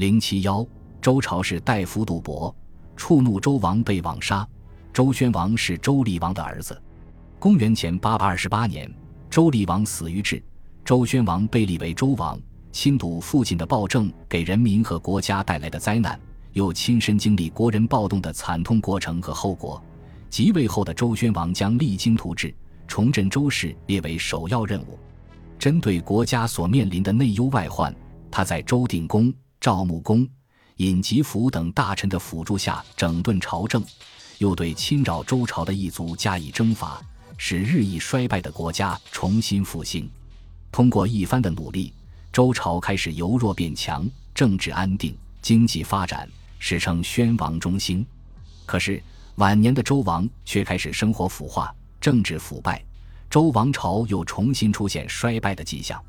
零七幺，周朝是大夫杜伯触怒周王被网杀。周宣王是周厉王的儿子。公元前八百二十八年，周厉王死于治，周宣王被立为周王。亲睹父亲的暴政给人民和国家带来的灾难，又亲身经历国人暴动的惨痛过程和后果。即位后的周宣王将励精图治，重振周氏列为首要任务。针对国家所面临的内忧外患，他在周定公。赵穆公、尹吉甫等大臣的辅助下整顿朝政，又对侵扰周朝的异族加以征伐，使日益衰败的国家重新复兴。通过一番的努力，周朝开始由弱变强，政治安定，经济发展，史称宣王中兴。可是晚年的周王却开始生活腐化，政治腐败，周王朝又重新出现衰败的迹象。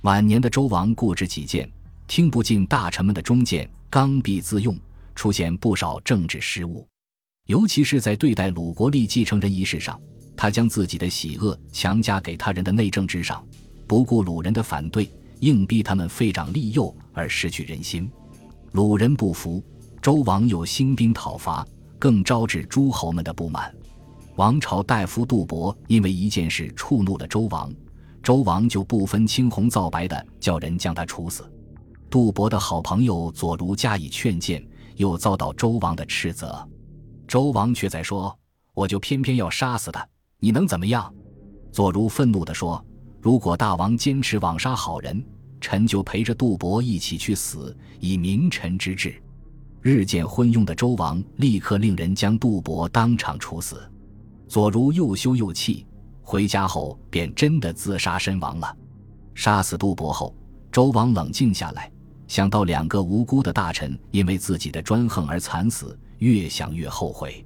晚年的周王固执己见。听不进大臣们的忠谏，刚愎自用，出现不少政治失误，尤其是在对待鲁国立继承人一事上，他将自己的喜恶强加给他人的内政之上，不顾鲁人的反对，硬逼他们废长立幼而失去人心。鲁人不服，周王又兴兵讨伐，更招致诸侯们的不满。王朝大夫杜伯因为一件事触怒了周王，周王就不分青红皂白的叫人将他处死。杜伯的好朋友左如加以劝谏，又遭到周王的斥责。周王却在说：“我就偏偏要杀死他，你能怎么样？”左如愤怒地说：“如果大王坚持枉杀好人，臣就陪着杜伯一起去死，以明臣之志。”日渐昏庸的周王立刻令人将杜伯当场处死。左如又羞又气，回家后便真的自杀身亡了。杀死杜伯后，周王冷静下来。想到两个无辜的大臣因为自己的专横而惨死，越想越后悔。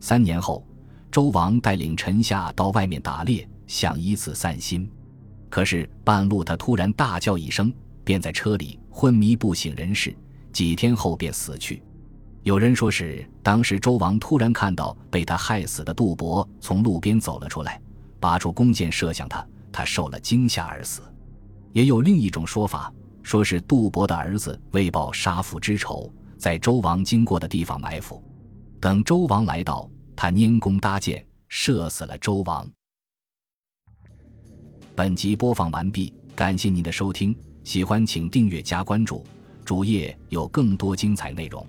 三年后，周王带领臣下到外面打猎，想以此散心。可是半路他突然大叫一声，便在车里昏迷不省人事，几天后便死去。有人说是当时周王突然看到被他害死的杜伯从路边走了出来，拔出弓箭射向他，他受了惊吓而死。也有另一种说法。说是杜伯的儿子为报杀父之仇，在周王经过的地方埋伏，等周王来到，他拈弓搭箭，射死了周王。本集播放完毕，感谢您的收听，喜欢请订阅加关注，主页有更多精彩内容。